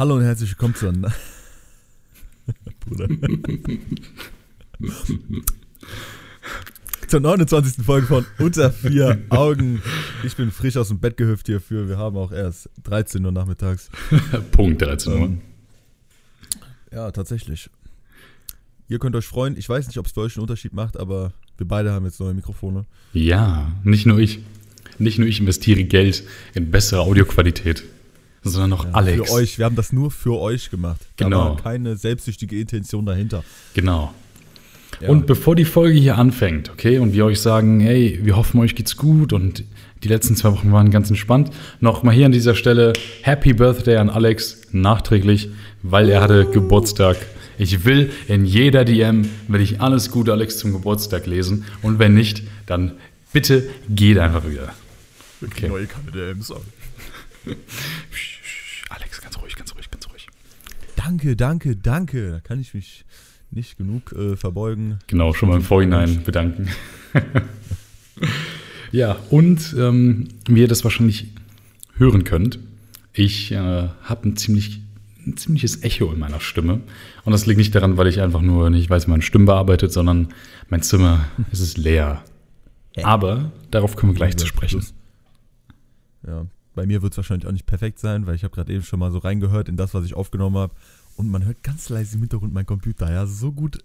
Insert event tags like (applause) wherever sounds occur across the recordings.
Hallo und herzlich willkommen zur. (laughs) Bruder. zur 29. Folge von Unter vier Augen. Ich bin frisch aus dem Bett gehüpft hierfür. Wir haben auch erst 13 Uhr nachmittags. (laughs) Punkt 13 Uhr. Ähm, ja, tatsächlich. Ihr könnt euch freuen. Ich weiß nicht, ob es für euch einen Unterschied macht, aber wir beide haben jetzt neue Mikrofone. Ja, nicht nur ich. Nicht nur ich investiere Geld in bessere Audioqualität, sondern auch Ja, Alex. Für euch. Wir haben das nur für euch gemacht. Genau. Da war keine selbstsüchtige Intention dahinter. Genau. Ja. Und bevor die Folge hier anfängt, okay, und wir euch sagen, hey, wir hoffen, euch geht's gut und die letzten zwei Wochen waren ganz entspannt, nochmal hier an dieser Stelle Happy Birthday an Alex nachträglich, weil er hatte Geburtstag. Ich will in jeder DM, will ich alles Gute Alex zum Geburtstag lesen und wenn nicht, dann bitte geht einfach wieder. Okay. Neue der Ems. (laughs) Alex, ganz ruhig, ganz ruhig, ganz ruhig. Danke, danke, danke. Da kann ich mich nicht genug äh, verbeugen. Genau, schon mal im Vorhinein bedanken. (laughs) ja, und ähm, wie ihr das wahrscheinlich hören könnt, ich äh, habe ein, ziemlich, ein ziemliches Echo in meiner Stimme. Und das liegt nicht daran, weil ich einfach nur nicht weiß, wie meine Stimme bearbeitet, sondern mein Zimmer es ist leer. Aber darauf kommen wir gleich zu sprechen. Ja, bei mir wird es wahrscheinlich auch nicht perfekt sein, weil ich habe gerade eben schon mal so reingehört in das, was ich aufgenommen habe. Und man hört ganz leise im Hintergrund meinen Computer. Ja, so gut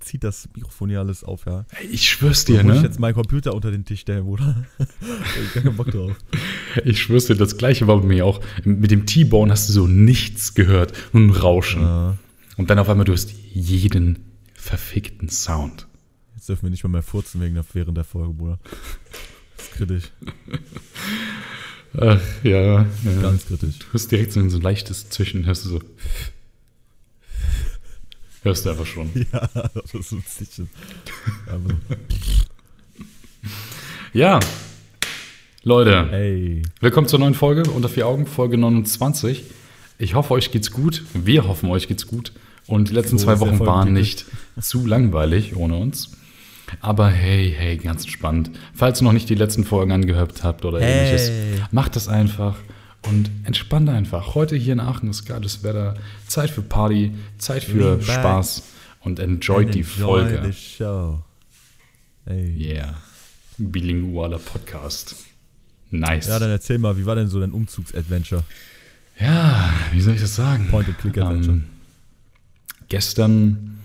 zieht das Mikrofon hier alles auf, ja. Ich schwör's dir, muss ich ne? jetzt meinen Computer unter den Tisch stellen, Bruder. (laughs) ich gar keinen Bock drauf. (laughs) Ich schwör's dir, das gleiche war bei mir auch. Mit dem T-Bone hast du so nichts gehört, nur ein Rauschen. Ja, Und dann auf einmal, du hast jeden verfickten Sound. jetzt dürfen wir nicht mal mehr furzen wegen der, während der Folge, Bruder. Das ist kritisch. (laughs) Ach, ja, ja. Ganz kritisch. Du hast direkt so ein so leichtes Zwischen, hörst du so. Hörst du einfach schon. (laughs) Ja, das ist ein bisschen. Aber, Ja. Leute, ey. willkommen zur neuen Folge unter vier Augen, Folge 29. Ich hoffe, euch geht's gut. Wir hoffen, euch geht's gut. Und die letzten So zwei Wochen waren nicht zu langweilig ohne uns. Aber hey, hey, ganz entspannt. Falls ihr noch nicht die letzten Folgen angehört habt oder Hey. ähnliches, macht das einfach und entspannt einfach. Heute hier in Aachen ist geiles Wetter, Zeit für Party, Zeit für Spaß und enjoyt die Enjoy Folge. the show. Ey. Yeah. Bilingualer Podcast. Nice. Ja, dann erzähl mal, wie war denn so dein Umzugsadventure? Ja, wie soll ich das sagen? Point-and-Click-Adventure. Ähm, gestern,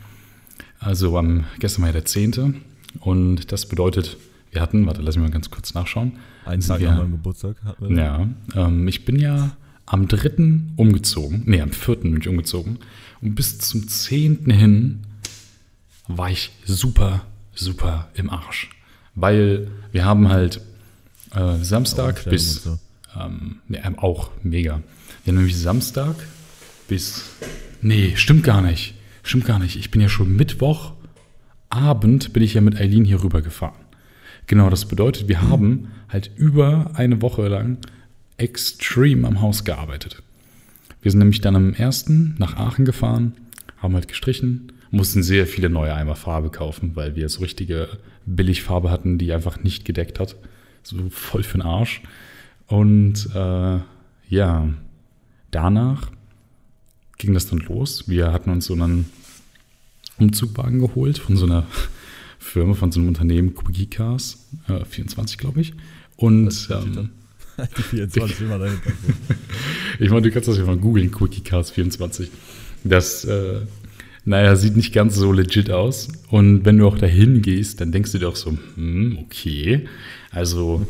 also am gestern war ja der 10. Und das bedeutet, wir hatten, warte, lass mich mal ganz kurz nachschauen. Einen Tag nach meinem Geburtstag hatten wir. Ja, ähm, ich bin ja am 3. umgezogen, nee, am 4. bin ich umgezogen. Und bis zum 10. hin war ich super, super im Arsch. Weil wir haben halt äh, Samstag bis, und ähm, ja, auch mega. Wir haben nämlich Samstag bis, nee, stimmt gar nicht, stimmt gar nicht. Ich bin ja schon Mittwoch Abend bin ich ja mit Eileen hier rüber gefahren. Genau, das bedeutet, wir haben halt über eine Woche lang extrem am Haus gearbeitet. Wir sind nämlich dann am ersten nach Aachen gefahren, haben halt gestrichen, mussten sehr viele neue Eimer Farbe kaufen, weil wir so richtige Billigfarbe hatten, die einfach nicht gedeckt hat. So voll für den Arsch. Und äh, ja, danach ging das dann los. Wir hatten uns so einen Umzugwagen geholt von so einer Firma, von so einem Unternehmen, Quickie Cars, äh, 24 glaube ich. Und ähm, (laughs) Die 24 immer dahinter. (laughs) ich meine, du kannst das ja mal googeln, Quickie Cars 24. Das, äh, naja, sieht nicht ganz so legit aus. Und wenn du auch dahin gehst, dann denkst du dir auch so, hm, okay. Also,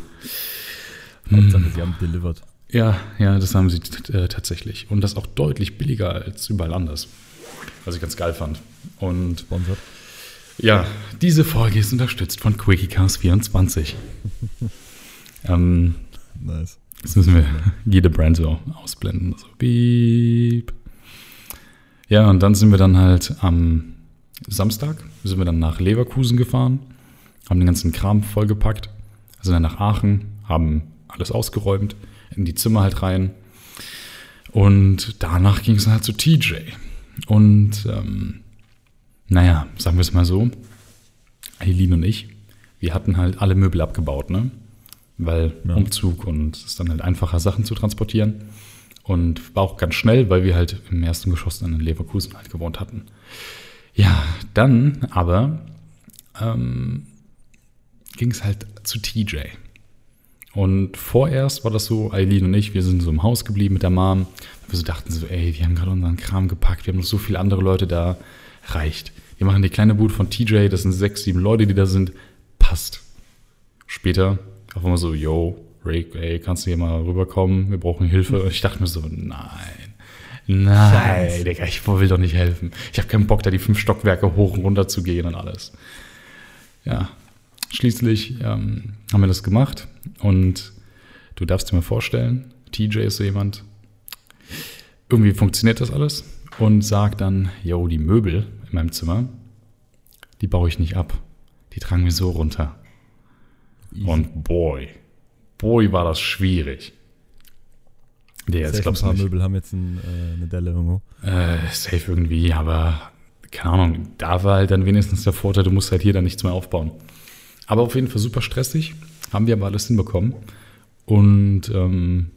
Hauptsache, sie haben delivered. ja, ja, das haben sie äh, tatsächlich. Und das auch deutlich billiger als überall anders. Was ich ganz geil fand. Und Sponsored. ja, diese Folge ist unterstützt von Quickie Cars 24. ähm, Nice. Jetzt müssen wir jede Brand so ausblenden. So beep. Ja, und dann sind wir dann halt am Samstag, sind wir dann nach Leverkusen gefahren, haben den ganzen Kram vollgepackt, sind dann nach Aachen, haben alles ausgeräumt, in die Zimmer halt rein. Und danach ging es dann halt zu TJ. Und ähm, naja, sagen wir es mal so, Eileen und ich, wir hatten halt alle Möbel abgebaut, ne? Weil Ja. Umzug und es ist dann halt einfacher, Sachen zu transportieren. Und war auch ganz schnell, weil wir halt im ersten Geschoss dann in Leverkusen halt gewohnt hatten. Ja, dann aber ähm, ging es halt zu TJ. Und vorerst war das so, Eileen und ich, wir sind so im Haus geblieben mit der Mom. Wir so dachten so, ey, wir haben gerade unseren Kram gepackt, wir haben noch so viele andere Leute da, reicht. Wir machen die kleine Bude von TJ, das sind sechs, sieben Leute, die da sind, passt. Später auf einmal so, yo, Rick, ey, kannst du hier mal rüberkommen? Wir brauchen Hilfe. Und ich dachte mir so, nein, nein, Scheiße. Digga, ich will doch nicht helfen. Ich habe keinen Bock, da die fünf Stockwerke hoch und runter zu gehen und alles. Ja, schließlich ähm, haben wir das gemacht und du darfst dir mal vorstellen, TJ ist so jemand, irgendwie funktioniert das alles und sagt dann, yo, die Möbel in meinem Zimmer, die baue ich nicht ab. Die tragen wir so runter. Und boy, boy, war das schwierig. Der jetzt glaubst du paar nicht. Möbel haben jetzt ein, äh, eine Delle irgendwo. Äh, safe irgendwie, aber keine Ahnung, da war halt dann wenigstens der Vorteil, du musst halt hier dann nichts mehr aufbauen. Aber auf jeden Fall super stressig, haben wir aber alles hinbekommen. Und ähm,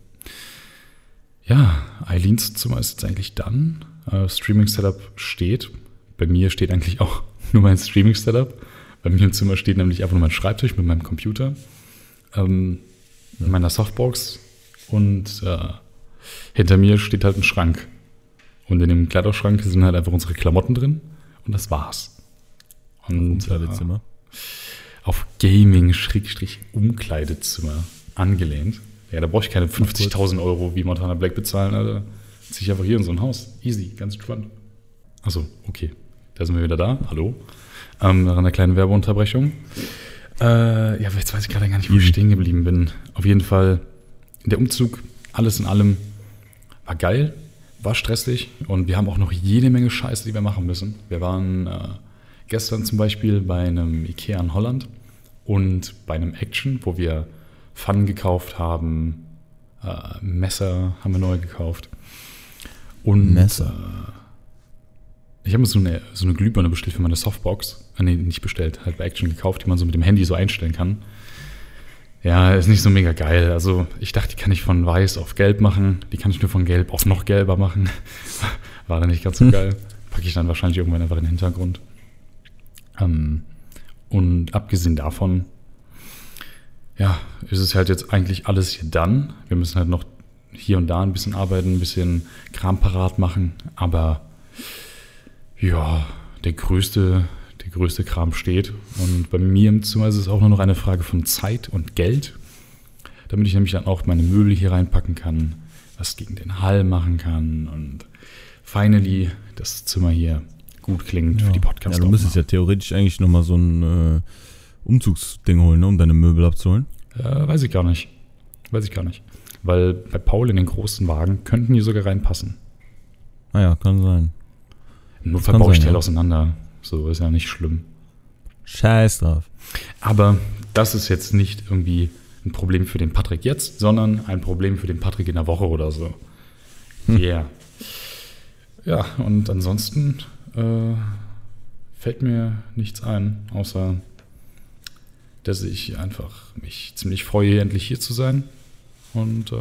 ja, Eileens Zimmer ist jetzt eigentlich dann. Äh, Streaming-Setup steht. Bei mir steht eigentlich auch (laughs) nur mein Streaming-Setup. Bei mir im Zimmer steht nämlich einfach nur mein Schreibtisch mit meinem Computer, ähm, in meiner Softbox und äh, hinter mir steht halt ein Schrank. Und in dem Kleiderschrank sind halt einfach unsere Klamotten drin und das war's. Und äh, Umkleidezimmer. auf Gaming-Umkleidezimmer angelehnt. Ja, da brauche ich keine 50.000 Euro wie Montana Black bezahlen, Alter. Ziehe ich einfach hier in so ein Haus. Easy, ganz entspannt. Achso, okay. Da sind wir wieder da. Hallo. Ähm, nach einer kleinen Werbeunterbrechung. Äh, ja, jetzt weiß ich gerade gar nicht, wo ich stehen geblieben bin. Auf jeden Fall, der Umzug, alles in allem, war geil, war stressig und wir haben auch noch jede Menge Scheiße, die wir machen müssen. Wir waren äh, gestern zum Beispiel bei einem Ikea in Holland und bei einem Action, wo wir Pfannen gekauft haben, äh, Messer haben wir neu gekauft. Und Messer. ich habe mir so eine, so eine Glühbirne bestellt für meine Softbox. Ah, nee, nicht bestellt, halt bei Action gekauft, die man so mit dem Handy so einstellen kann. Ja, ist nicht so mega geil. Also ich dachte, die kann ich von weiß auf gelb machen. Die kann ich nur von gelb auf noch gelber machen. (laughs) War dann nicht ganz so (laughs) geil. Packe ich dann wahrscheinlich irgendwann einfach in den Hintergrund. Ähm, und abgesehen davon, ja, ist es halt jetzt eigentlich alles hier dann. Wir müssen halt noch hier und da ein bisschen arbeiten, ein bisschen Kram parat machen. Aber ja, der größte, der größte Kram steht. Und bei mir im Zimmer ist es auch nur noch eine Frage von Zeit und Geld. Damit ich nämlich dann auch meine Möbel hier reinpacken kann, was gegen den Hall machen kann und finally das Zimmer hier gut klingt für die podcast Ja, du müsstest ja theoretisch eigentlich nochmal so ein äh, Umzugsding holen, ne, um deine Möbel abzuholen. Äh, weiß ich gar nicht. Weiß ich gar nicht. Weil bei Paul in den großen Wagen könnten die sogar reinpassen. Ah ja, kann sein. Nur kann verbaue ich Teil ja. auseinander. So ist ja nicht schlimm. Scheiß drauf. Aber das ist jetzt nicht irgendwie ein Problem für den Patrick jetzt, sondern ein Problem für den Patrick in der Woche oder so. Hm. Yeah. Ja, und ansonsten äh, fällt mir nichts ein, außer dass ich einfach mich ziemlich freue, endlich hier zu sein. Und äh,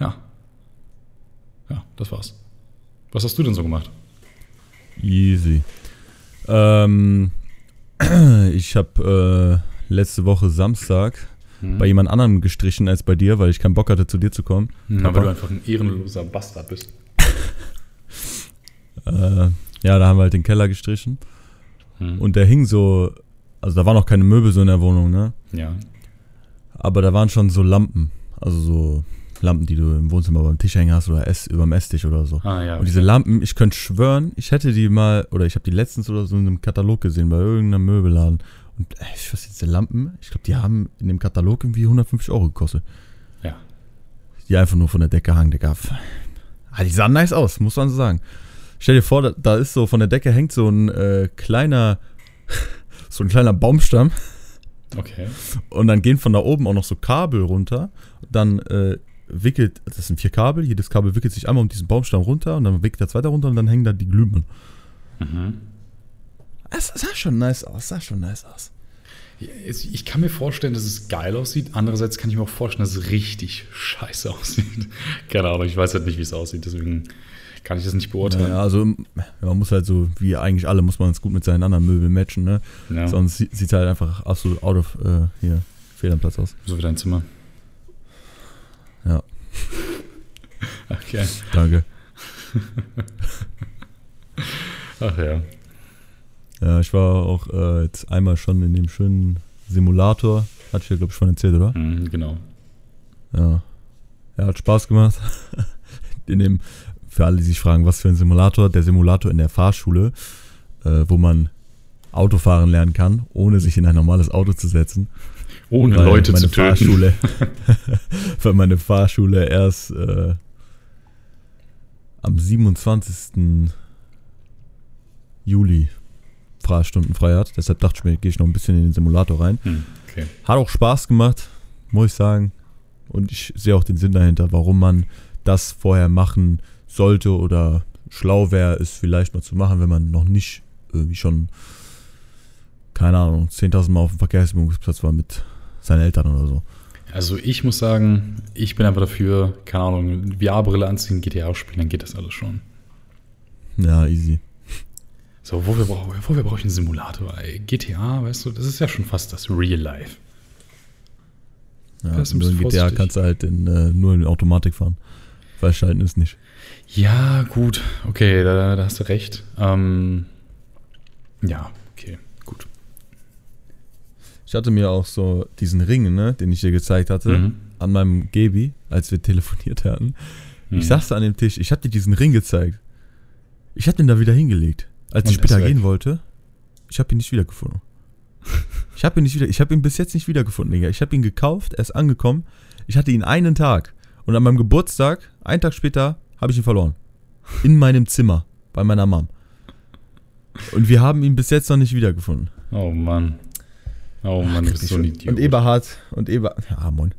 ja. Ja, das war's. Was hast du denn so gemacht? Easy. Ähm, (clears throat) ich habe äh, letzte Woche Samstag Hm? bei jemand anderem gestrichen als bei dir, weil ich keinen Bock hatte, zu dir zu kommen. Aber- weil du einfach ein ehrenloser Bastard bist. (laughs) Äh, ja, da haben wir halt den Keller gestrichen. Hm. Und der hing so, also da waren noch keine Möbel so in der Wohnung, ne? ja. Aber da waren schon so Lampen. Also so Lampen, die du im Wohnzimmer beim Tisch hängen hast oder Ess, überm Esstisch oder so. Ah, ja. Und diese Lampen, ich könnte schwören, ich hätte die mal, oder ich habe die letztens oder so in einem Katalog gesehen, bei irgendeinem Möbelladen. Und ey, ich weiß diese Lampen, ich glaube, die haben in dem Katalog irgendwie 150 Euro gekostet. Ja. Die einfach nur von der Decke hangen, Digga. Ah, die sahen nice aus, muss man so sagen. Stell dir vor, da, da ist so, von der Decke hängt so ein äh, kleiner, (laughs) so ein kleiner Baumstamm. Okay. Und dann gehen von da oben auch noch so Kabel runter. Dann äh, wickelt, das sind vier Kabel, jedes Kabel wickelt sich einmal um diesen Baumstamm runter und dann wickelt der zweite runter und dann hängen da die Glühbirnen. Mhm. Es sah schon nice aus, sah schon nice aus. Ich kann mir vorstellen, dass es geil aussieht. Andererseits kann ich mir auch vorstellen, dass es richtig scheiße (laughs) aussieht. Keine Ahnung, ich weiß halt nicht, wie es aussieht. Deswegen kann ich das nicht beurteilen. Ja, also man muss halt so, wie eigentlich alle, muss man es gut mit seinen anderen Möbeln matchen, ne? Ja. Sonst sieht es halt einfach absolut out of, äh, hier, fehl am Platz aus. So wie dein Zimmer. Ja, (laughs) Okay. danke. (laughs) Ach ja. Ja, ich war auch äh, jetzt einmal schon in dem schönen Simulator. Hatte ich ja, glaube ich, schon erzählt, oder? Mhm, genau. Ja. Ja, hat Spaß gemacht. (laughs) In dem, für alle, die sich fragen, was für ein Simulator, der Simulator in der Fahrschule, äh, wo man Autofahren lernen kann, ohne sich in ein normales Auto zu setzen. Ohne Weil Leute zu töten. Fahrschule, (laughs) (laughs) weil meine Fahrschule erst äh, am 27. Juli Fahrstunden frei hat. Deshalb dachte ich mir, gehe ich noch ein bisschen in den Simulator rein. Hm, okay. Hat auch Spaß gemacht, muss ich sagen. Und ich sehe auch den Sinn dahinter, warum man das vorher machen sollte oder schlau wäre, es vielleicht mal zu machen, wenn man noch nicht irgendwie schon, keine Ahnung, 10.000 Mal auf dem Verkehrsübungsplatz war mit seinen Eltern oder so. Also ich muss sagen, ich bin einfach dafür, keine Ahnung, VR-Brille anziehen, GTA spielen, dann geht das alles schon. Ja, easy. So, wofür brauche wofür brauch ich einen Simulator? Ey? GTA, weißt du, das ist ja schon fast das Real Life. Ja, Das ist ein nur in GTA vorsichtig. kannst du halt in, äh, nur in Automatik fahren. Weil Schalten ist nicht. Ja, gut, okay, da, da hast du recht. Ähm, ja, okay, gut. Ich hatte mir auch so diesen Ring, ne, den ich dir gezeigt hatte, Mhm. an meinem Gebi, als wir telefoniert hatten. Mhm. Ich saß da an dem Tisch, ich hab dir diesen Ring gezeigt. Ich hab den da wieder hingelegt. Als Und ich er später gehen wollte, ich hab ihn nicht wiedergefunden. (laughs) Ich hab ihn nicht wieder, ich hab ihn bis jetzt nicht wiedergefunden, Digga. Ich hab ihn gekauft, er ist angekommen. Ich hatte ihn einen Tag. Und an meinem Geburtstag, einen Tag später, habe ich ihn verloren. In meinem Zimmer, bei meiner Mom. Und wir haben ihn bis jetzt noch nicht wiedergefunden. Oh Mann. Oh Mann, du bist so ein Idiot. Und Eberhard, und Eberhard, ja, moin.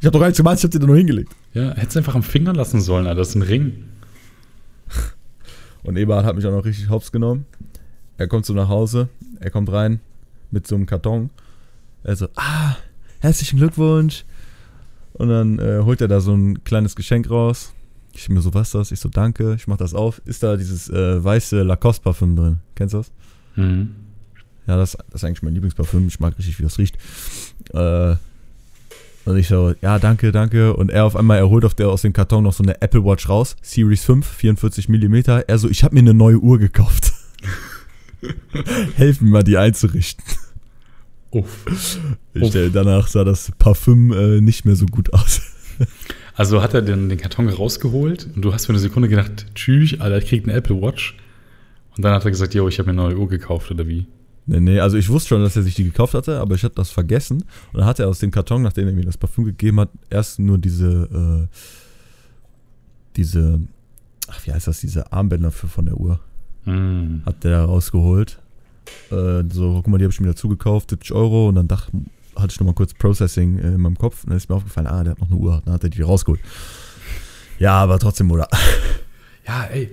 Ich hab doch gar nichts gemacht, ich hab den da nur hingelegt. Ja, hättest einfach am Finger lassen sollen, Alter. Das ist ein Ring. Und Eberhard hat mich auch noch richtig hops genommen. Er kommt so nach Hause, er kommt rein mit so einem Karton. Er so, ah, herzlichen Glückwunsch. Und dann äh, holt er da so ein kleines Geschenk raus. Ich mir so, was das? Ich so, danke, ich mach das auf. Ist da dieses äh, weiße Lacoste-Parfüm drin? Kennst du das? Mhm. Ja, das, das ist eigentlich mein Lieblingsparfüm. Ich mag richtig, wie das riecht. Äh, und ich so, ja, danke, danke. Und er auf einmal, er holt auf der, aus dem Karton noch so eine Apple Watch raus. Series 5, 44 mm. Er so, ich habe mir eine neue Uhr gekauft. (laughs) Helfen mir mal, die einzurichten. Uff. Ich Uff. danach sah das Parfüm äh, nicht mehr so gut aus. Also hat er den, den Karton rausgeholt und du hast für eine Sekunde gedacht, tschüss, Alter, ich krieg eine Apple Watch. Und dann hat er gesagt, yo, ich habe mir eine neue Uhr gekauft oder wie? Nee, nee, also ich wusste schon, dass er sich die gekauft hatte, aber ich hatte das vergessen. Und dann hat er aus dem Karton, nachdem er mir das Parfüm gegeben hat, erst nur diese, äh, diese, ach, wie heißt das, diese Armbänder für, von der Uhr, Mhm. hat der rausgeholt. Äh, so, guck mal, die habe ich mir dazu gekauft, 70 Euro. Und dann dachte, hatte ich nochmal kurz Processing äh, in meinem Kopf. Und dann ist mir aufgefallen, ah, der hat noch eine Uhr. Dann hat er die rausgeholt. Ja, aber trotzdem, oder? (laughs) Ja, ey.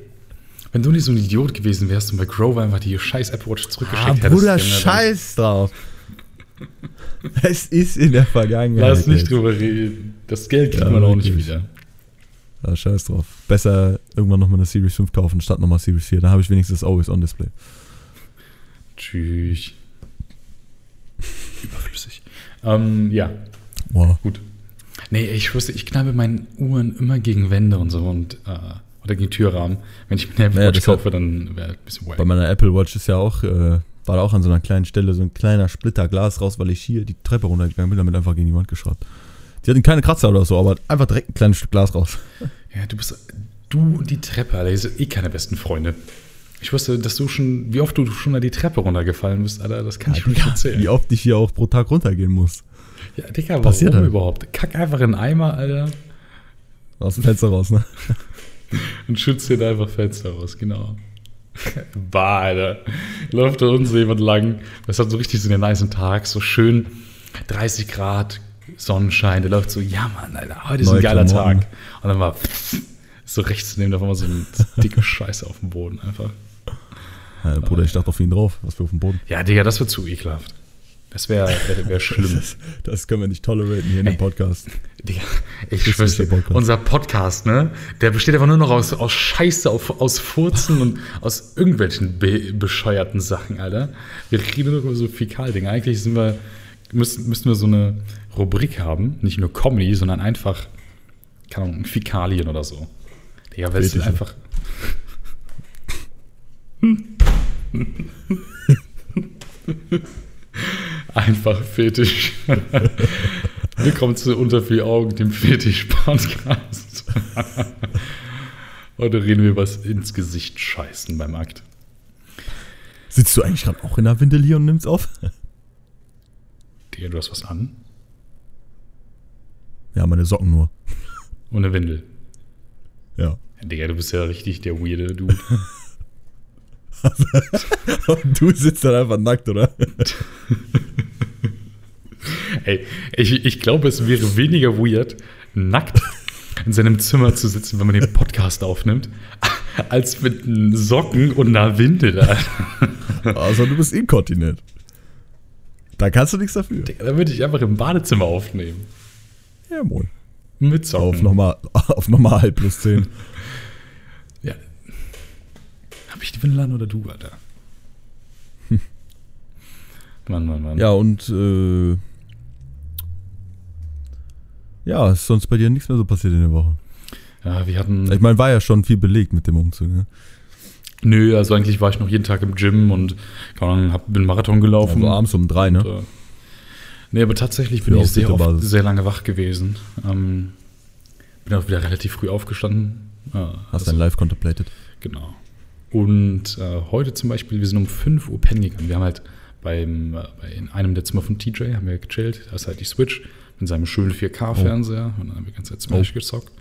Wenn du nicht so ein Idiot gewesen wärst und bei Grover einfach die scheiß Apple Watch zurückgeschickt Ah, hättest. Bruder, scheiß drauf. (laughs) es ist in der Vergangenheit. Lass nicht jetzt. drüber reden. Das Geld kriegt Ja, man auch nicht wieder. Ja, scheiß drauf. Besser irgendwann nochmal eine Series 5 kaufen, statt nochmal Series 4. Dann habe ich wenigstens das Always-On-Display. Tschüss. (laughs) Überflüssig. Ähm, ja, Wow. gut. Nee, ich wusste, ich knappe meine Uhren immer gegen Wände und so und äh, oder gegen Türrahmen. Wenn ich mir eine Apple Naja, Watch kaufe, dann wäre ein bisschen wack. Bei meiner Apple Watch ist ja auch, äh, war da auch an so einer kleinen Stelle so ein kleiner Splitter Glas raus, weil ich hier die Treppe runtergegangen bin, damit einfach gegen die Wand geschraubt. Die hatten keine Kratzer oder so, aber einfach direkt ein kleines Stück Glas raus. Ja, du bist. Du und die Treppe, Alter, ihr seid eh keine besten Freunde. Ich wusste, dass du schon, wie oft du schon da die Treppe runtergefallen bist, Alter, das kann ich mir nicht erzählen. Wie oft ich hier auch pro Tag runtergehen muss. Ja, Digga, warum Passiert halt. überhaupt? Kack einfach in den Eimer, Alter, Aus dem Fenster raus, ne? (laughs) und schützt dir da einfach Fenster raus, genau. Bah, Alter. Läuft da unten so jemand lang. Das hat so richtig so einen niceen Tag, so schön 30 Grad, Sonnenschein. Der läuft so, ja, Mann, Alter, heute ist Neue ein geiler Klamotten. Tag. Und dann war (laughs) so rechts neben, da war mal so eine dicke Scheiße auf dem Boden einfach. Ja, Bruder, ich dachte auf ihn drauf, was wir auf dem Boden. Ja, Digga, das wird zu ekelhaft. Das wäre wär, wär schlimm. (laughs) Das, das können wir nicht tolerieren hier in dem Podcast. Digga, ich schwör's dir, Podcast. unser Podcast, ne? Der besteht einfach nur noch aus, aus Scheiße, auf, aus Furzen und aus irgendwelchen be bescheuerten Sachen, Alter. Wir reden nur über so Fäkaldinger. Eigentlich sind wir, müssen, müssen wir so eine Rubrik haben, nicht nur Comedy, sondern einfach, keine Ahnung, Fäkalien oder so. Digga, weil es einfach. (laughs) (laughs) Einfach Fetisch. Willkommen zu Unter vier Augen, dem Fetisch-Podcast. Heute reden wir das ins Gesicht scheißen beim Akt. Sitzt du eigentlich gerade auch in der Windel hier und nimmst auf? Digga, du hast was an? Ja, meine Socken nur. Und eine Windel. Ja. Digga, du bist ja richtig der weirde Dude. (laughs) Und du sitzt dann einfach nackt, oder? (laughs) Ey, ich, ich glaube, es wäre weniger weird, nackt in seinem Zimmer zu sitzen, wenn man den Podcast aufnimmt, als mit Socken und einer Windel. Alter. (laughs) Also du bist inkontinent. Da kannst du nichts dafür. Da würde ich einfach im Badezimmer aufnehmen. Ja, moin. Mit Socken. Auf nochmal auf normal plus 10. Ja. Hab ich die Windel an oder du, Alter? (laughs) Mann, Mann, Mann. Ja, und äh, ja, ist sonst bei dir nichts mehr so passiert in der Woche. Ja, wir hatten. Ich meine, war ja schon viel belegt mit dem Umzug. Ne? Nö, also eigentlich war ich noch jeden Tag im Gym und keine Ahnung, hab, bin Marathon gelaufen. Also abends um drei, ne? Und, äh, nee, aber tatsächlich bin Für ich sehr oft sehr lange wach gewesen. Ähm, bin auch wieder relativ früh aufgestanden. Äh, Hast also, dein Live contemplated. Genau. Und äh, heute zum Beispiel, wir sind um 5 Uhr pennen gegangen. Wir haben halt beim, äh, in einem der Zimmer von TJ haben wir gechillt. Da ist halt die Switch mit seinem schönen 4K-Fernseher. Und dann haben wir die ganze Zeit Smash gezockt.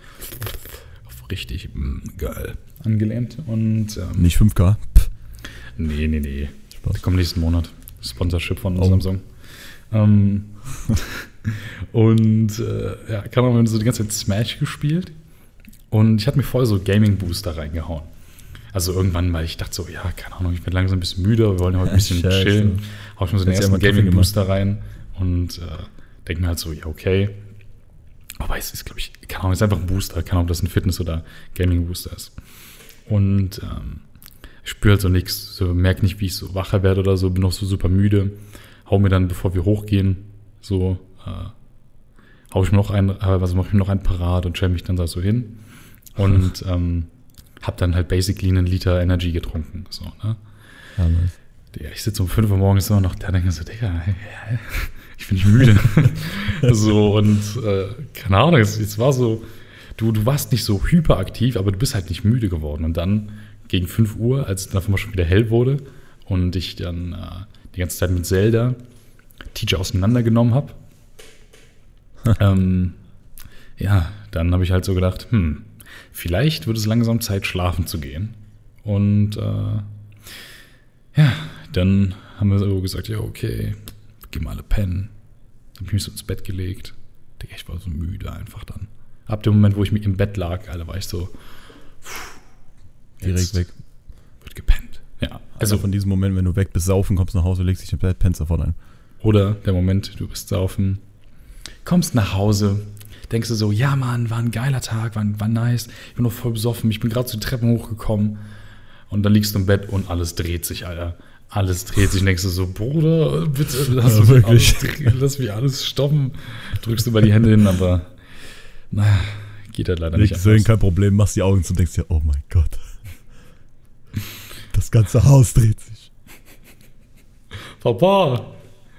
Auf richtig mm, geil angelehnt. Und ähm, Nicht 5K. Pff, nee, nee, nee. Spaß. Kommt nächsten Monat. Sponsorship von Oh. Samsung. Ähm, (laughs) und äh, ja, kann man so die ganze Zeit Smash gespielt. Und ich hatte mir voll so Gaming Booster reingehauen. Also irgendwann, weil ich dachte so, ja, keine Ahnung, ich bin langsam ein bisschen müde, wir wollen ja heute ein bisschen Scheiße. chillen. Hau ich mir so den ja ersten Gaming. Booster rein und äh, denke mir halt so, ja, okay. Aber es ist, glaube ich, keine Ahnung, es ist einfach ein Booster, keine Ahnung, ob das ein Fitness- oder Gaming Booster ist. Und ähm, ich spüre halt so nichts, so merke nicht, wie ich so wacher werde oder so, bin noch so super müde. Hau mir dann, bevor wir hochgehen, so, äh, hau ich mir noch einen, äh, also mache ich mir noch einen parat und stelle mich dann da so hin. Und (laughs) ähm, hab dann halt basically einen Liter Energy getrunken. So, ne? Ja, nice. Ich sitze um 5 Uhr morgens immer noch da, denke so, Digga, ich bin nicht müde. (laughs) so, und äh, keine Ahnung, es, es war so, du, du warst nicht so hyperaktiv, aber du bist halt nicht müde geworden. Und dann gegen 5 Uhr, als es dann schon wieder hell wurde und ich dann äh, die ganze Zeit mit Zelda Teacher auseinandergenommen habe, (laughs) ähm, ja, dann habe ich halt so gedacht, hm, vielleicht wird es langsam Zeit, schlafen zu gehen. Und äh, ja, dann haben wir so gesagt, ja, okay, geh mal alle pennen. Dann hab ich mich so ins Bett gelegt. Ich war so müde einfach dann. Ab dem Moment, wo ich mich im Bett lag, Alter, war ich so, pff, Direkt weg. Wird gepennt. Ja, Also also, von diesem Moment, wenn du weg bist, saufen, kommst nach Hause, legst dich im Bett, pennst davon ein. oder der Moment, du bist saufen, kommst nach Hause, denkst du so, ja Mann, war ein geiler Tag, war, war nice, ich bin noch voll besoffen, ich bin gerade zu den Treppen hochgekommen und dann liegst du im Bett und alles dreht sich, Alter. Alles dreht sich, denkst du so, Bruder, bitte lass, Ja, mich, alles, lass mich alles stoppen. Drückst du über die Hände hin, aber naja, geht halt leider nicht. Anders. kein Problem, machst die Augen zu und denkst dir, oh mein Gott. Das ganze Haus dreht sich. Papa,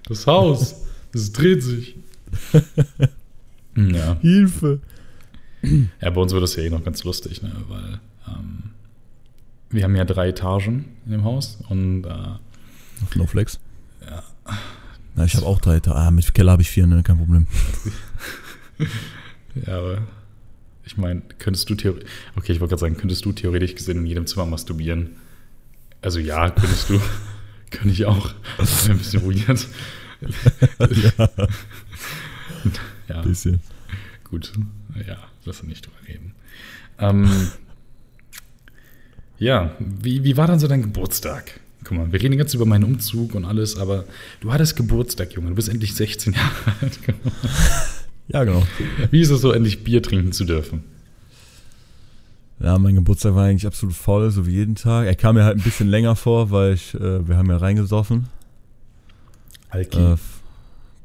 das Haus, das dreht sich. (laughs) ja. Hilfe. ja, bei uns wird das ja eh noch ganz lustig, ne? weil ähm, wir haben ja drei Etagen in dem Haus und äh, No Flex. Ja. Na, ich habe auch drei. Ah, mit Keller habe ich vier, ne? Kein Problem. (laughs) ja, aber ich meine, könntest du theoretisch, okay, ich wollte gerade sagen, könntest du theoretisch gesehen in jedem Zimmer masturbieren? Also ja, könntest du, (laughs) könnte ich auch. Das wäre ein bisschen weird. (laughs) ja, Ja, bisschen. Gut, ja, lass uns nicht drüber reden. Ähm, (laughs) ja, wie, wie war dann so dein Geburtstag? Guck mal, wir reden jetzt über meinen Umzug und alles, aber du hattest Geburtstag, Junge. Du bist endlich 16 (laughs) Jahre alt. Ja, genau. Wie ist es so, endlich Bier trinken zu dürfen? Ja, mein Geburtstag war eigentlich absolut voll, so wie jeden Tag. Er kam mir halt ein bisschen länger vor, weil ich, äh, wir haben ja reingesoffen Alki. äh,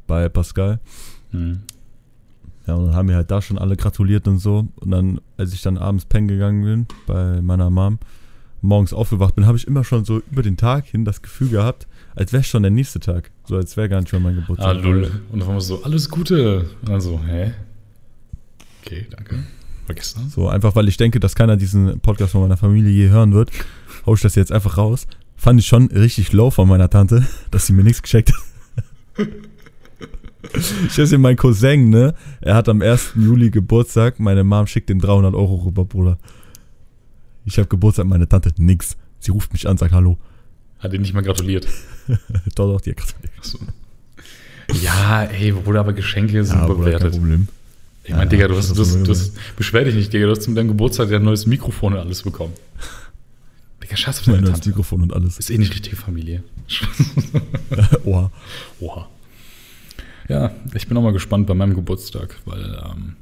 bei Pascal. Hm. Ja, und dann haben mir halt da schon alle gratuliert und so. Und dann, als ich dann abends pennen gegangen bin, bei meiner Mom, morgens aufgewacht bin, habe ich immer schon so über den Tag hin das Gefühl gehabt, als wäre schon der nächste Tag. So als wäre gar nicht schon mein Geburtstag. Ah, lull. Und dann waren wir so, alles Gute. Und dann so, hä? Okay, danke. War gestern? So einfach, weil ich denke, dass keiner diesen Podcast von meiner Familie je hören wird, hau ich das jetzt einfach raus. Fand ich schon richtig low von meiner Tante, (laughs) dass sie mir nichts gescheckt hat. (laughs) Ich weiß mein Cousin, ne? Er hat am 1. Juli Geburtstag. Meine Mom schickt ihm 300 Euro rüber, Bruder. Ich habe Geburtstag, meine Tante nix. Sie ruft mich an, sagt Hallo. Hat ihn nicht mal gratuliert. (laughs) Doch, doch, die hat gratuliert. Achso. Ja, ey, Bruder, aber Geschenke sind Ja, Bruder, kein. Problem. Ich meine, Ja, Digga, du hast, du, hast, du hast, beschwer dich nicht, Digga, du hast zu deinem Geburtstag ja ein neues Mikrofon und alles bekommen. Digga, scheiß auf deine neues Tante. Mikrofon und alles. Ist eh nicht richtige Familie. (laughs) Oha. Oha. Ja, ich bin auch mal gespannt bei meinem Geburtstag, weil ähm,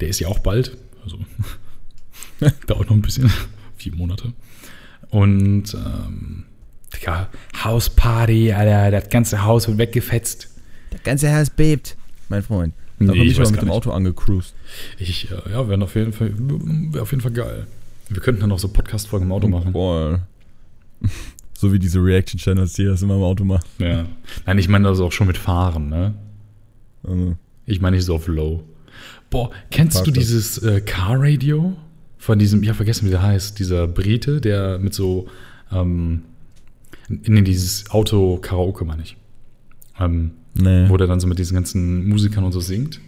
der ist ja auch bald. Also (laughs) dauert noch ein bisschen. Vier Monate. Und ähm, Digga, Hausparty, Alter, das ganze Haus wird weggefetzt. Das ganze Haus bebt, mein Freund. Da Nee, ich ich mal mit dem. Auto angecruised. Ich, äh, ja, wäre auf jeden Fall, wäre auf jeden Fall geil. Wir könnten dann noch so Podcast-Folgen im Auto machen. Boah. So wie diese Reaction-Channels, die das immer im Auto machen. Ja. Nein, ich meine also auch schon mit Fahren, ne? Also, Ich meine nicht so auf Low. Boah, kennst du dieses äh, Car-Radio? Von diesem, ich habe vergessen, wie der heißt, dieser Brite, der mit so, ähm, in dieses Auto-Karaoke, meine ich. Ähm, nee. wo der dann so mit diesen ganzen Musikern und so singt.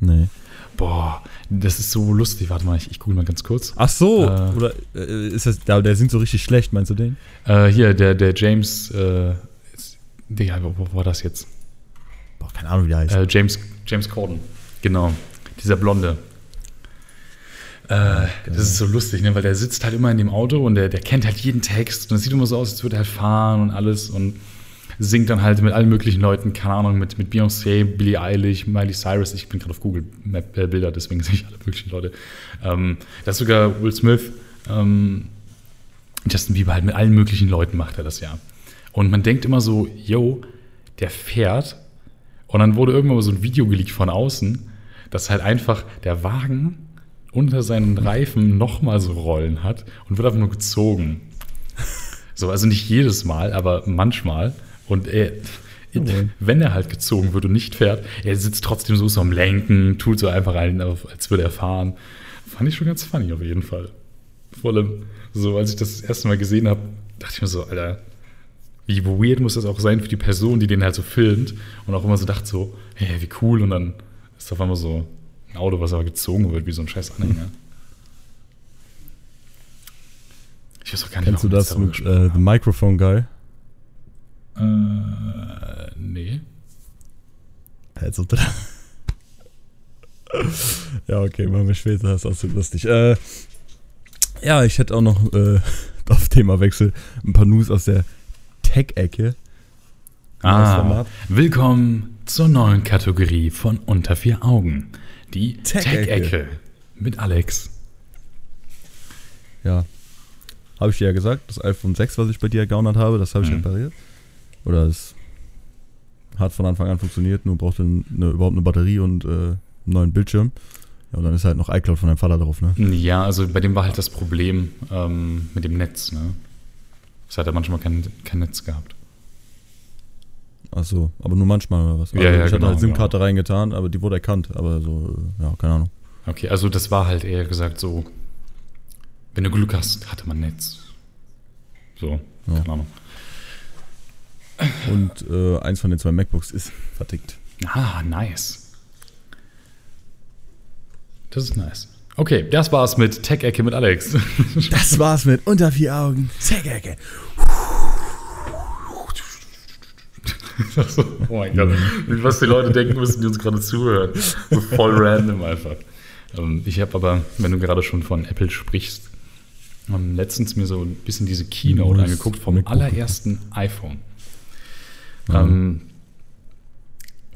nee. Boah, das ist so lustig. Warte mal, ich, ich google mal ganz kurz. Ach so, Äh. oder äh, ist das, der, der singt so richtig schlecht, meinst du den? Äh, hier, der, der James, äh, ist- Digga, wo, wo war das jetzt? Boah, keine Ahnung, wie der heißt. Äh, James, James Corden. Genau. Dieser Blonde. Äh, das ist so lustig, ne? weil der sitzt halt immer in dem Auto und der, der kennt halt jeden Text und es sieht immer so aus, als würde er halt fahren und alles und singt dann halt mit allen möglichen Leuten, keine Ahnung, mit, mit Beyoncé, Billie Eilish, Miley Cyrus. Ich bin gerade auf Google Map, äh, Bilder, deswegen (laughs) sehe ich alle möglichen Leute. Ähm, da ist sogar Will Smith, ähm, Justin Bieber halt mit allen möglichen Leuten macht er das ja. Und man denkt immer so, yo, der fährt und dann wurde irgendwann mal so ein Video geleakt von außen, dass halt einfach der Wagen unter seinen Reifen nochmal so Rollen hat und wird einfach nur gezogen. So, also nicht jedes Mal, aber manchmal. Und er, Jawohl. wenn er halt gezogen wird und nicht fährt, er sitzt trotzdem so, am Lenken, tut so einfach ein, auf, als würde er fahren. Fand ich schon ganz funny auf jeden Fall. Vor allem, so als ich das, das erste Mal gesehen habe, dachte ich mir so, Alter, wie weird muss das auch sein für die Person, die den halt so filmt und auch immer so dachte so, hey, wie cool und dann ist auf einmal so ein Auto, was aber gezogen wird, wie so ein scheiß Anhänger. Ich weiß auch gar nicht, Kennst du das mit äh, The Microphone Guy? Äh, nee. Als ob du da- ja, okay, machen wir später, das ist auch so lustig. Äh, ja, ich hätte auch noch äh, (laughs) auf Themawechsel ein paar News aus der Tech-Ecke. Ah, willkommen zur neuen Kategorie von Unter vier Augen. Die Tech-Ecke. Tech-Ecke mit Alex. Ja. Habe ich dir ja gesagt, das iPhone 6, was ich bei dir gegaunert habe, das habe ich Mhm. repariert. Oder es hat von Anfang an funktioniert, nur brauchte eine, überhaupt eine Batterie und äh, einen neuen Bildschirm. Ja, und dann ist halt noch iCloud von deinem Vater drauf, ne? Ja, also bei dem war halt das Problem ähm, mit dem Netz. Ne? Es hat er manchmal kein, kein Netz gehabt. Ach so, aber nur manchmal oder was? Ja, ja, ich hatte genau, halt SIM-Karte reingetan, aber die wurde erkannt, aber so, äh, ja, keine Ahnung. Okay, also das war halt eher gesagt so, wenn du Glück hast, hatte man Netz. So, Ja. keine Ahnung. Und äh, eins von den zwei MacBooks ist vertickt. Ah, nice. Das ist nice. Okay, das war's mit Tech-Ecke mit Alex. (laughs) Das war's mit Unter vier Augen. Tech-Ecke. so, oh mein Gott. Was die Leute denken müssen, die uns gerade zuhören. So voll random einfach. Ähm, ich habe aber, wenn du gerade schon von Apple sprichst, ähm, letztens mir so ein bisschen diese Keynote angeguckt vom allerersten iPhone. Ja. Ähm,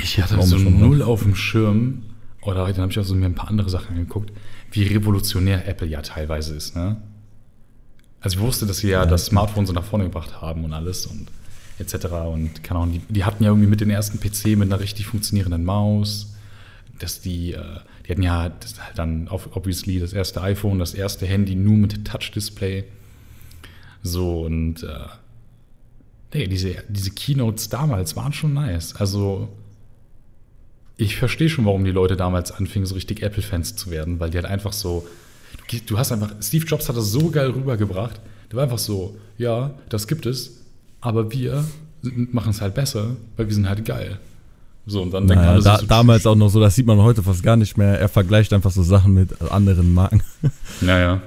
ich hatte so schon, ne? null auf dem Schirm, oder dann habe ich auch so mir ein paar andere Sachen angeguckt, wie revolutionär Apple ja teilweise ist. Ne? Also ich wusste, dass sie ja, Ja. das Smartphone so nach vorne gebracht haben und alles und etc. Und keine Ahnung, die, die hatten ja irgendwie mit den ersten PC mit einer richtig funktionierenden Maus, dass die, äh, die hatten ja halt dann auf, obviously das erste iPhone, das erste Handy nur mit Touch-Display. So und äh, nee, diese, diese Keynotes damals waren schon nice. Also ich verstehe schon, warum die Leute damals anfingen, so richtig Apple-Fans zu werden, weil die halt einfach so. Du, hast einfach. Steve Jobs hat das so geil rübergebracht. Der war einfach so, ja, das gibt es, aber wir machen es halt besser, weil wir sind halt geil. So, und dann denkt Naja, alle da, so, damals auch noch so, das sieht man heute fast gar nicht mehr. Er vergleicht einfach so Sachen mit anderen Marken. Naja.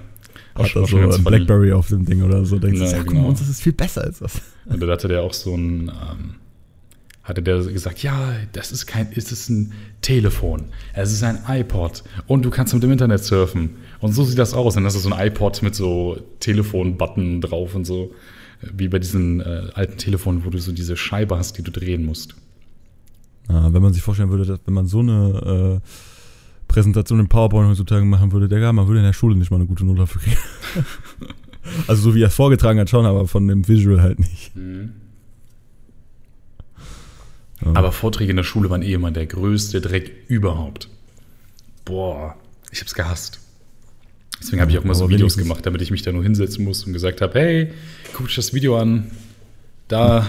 Auch Hat auch so ein. Blackberry auf dem Ding oder so. Denkst du, Ja, ja, guck genau. mal, uns ist es viel besser als das. Und dann hatte der auch so ein, ähm, hatte der gesagt, ja, das ist kein, es ist ein Telefon, es ist ein iPod und du kannst mit dem Internet surfen. Und so sieht das aus. Und das ist so ein iPod mit so Telefon-Button drauf und so, wie bei diesen äh, alten Telefonen, wo du so diese Scheibe hast, die du drehen musst. Ja, wenn man sich vorstellen würde, dass, wenn man so eine äh, Präsentation in PowerPoint heutzutage machen würde, der man würde in der Schule nicht mal eine gute Note dafür kriegen. (laughs) also so wie er es vorgetragen hat schon, aber von dem Visual halt nicht. Ja. Aber Vorträge in der Schule waren eh immer der größte Dreck überhaupt. Boah, ich hab's gehasst. Deswegen habe ich auch immer so Videos gemacht, damit ich mich da nur hinsetzen muss und gesagt habe, hey, guck dich das Video an. Da,